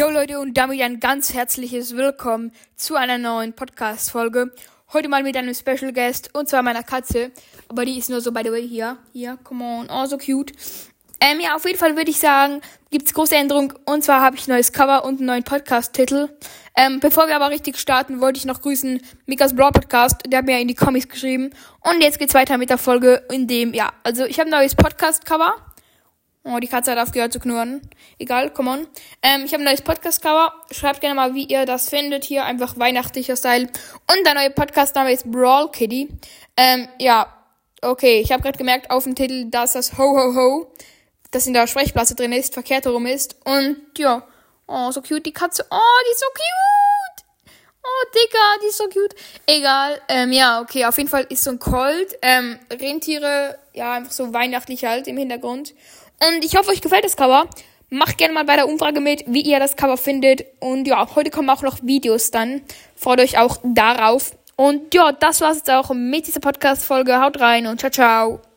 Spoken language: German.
Jo Leute und damit ein ganz herzliches Willkommen zu einer neuen Podcast-Folge. Heute mal mit einem Special Guest und zwar meiner Katze. Aber die ist nur so, by the way, hier. Hier, come on, oh so cute. Ähm, ja, auf jeden Fall würde ich sagen, gibt's große Änderungen. Und zwar habe ich ein neues Cover und einen neuen Podcast-Titel. Ähm, bevor wir aber richtig starten, wollte ich noch grüßen Mikas Brawl Podcast. Der hat mir in die Comics geschrieben. Und jetzt geht's weiter mit der Folge, in dem, ja, also ich habe ein neues Podcast-Cover. Oh, die Katze hat aufgehört zu knurren. Egal, come on. Ähm, ich habe ein neues Podcast-Cover. Schreibt gerne mal, wie ihr das findet. Hier einfach weihnachtlicher Style. Und der neue Podcast-Name ist Brawl Kitty. Ähm, ja, okay. Ich habe gerade gemerkt auf dem Titel, dass das Ho Ho Ho, das in der Sprechblase drin ist, verkehrt herum ist. Und ja, oh, so cute die Katze. Oh, die ist so cute. Digga, die ist so cute. Egal. Ähm, ja, okay. Auf jeden Fall ist so ein Colt. Ähm, Rentiere, ja, einfach so weihnachtlich halt im Hintergrund. Und ich hoffe, euch gefällt das Cover. Macht gerne mal bei der Umfrage mit, wie ihr das Cover findet. Und ja, heute kommen auch noch Videos dann. Freut euch auch darauf. Und ja, das war's jetzt auch mit dieser Podcast-Folge. Haut rein und ciao, ciao.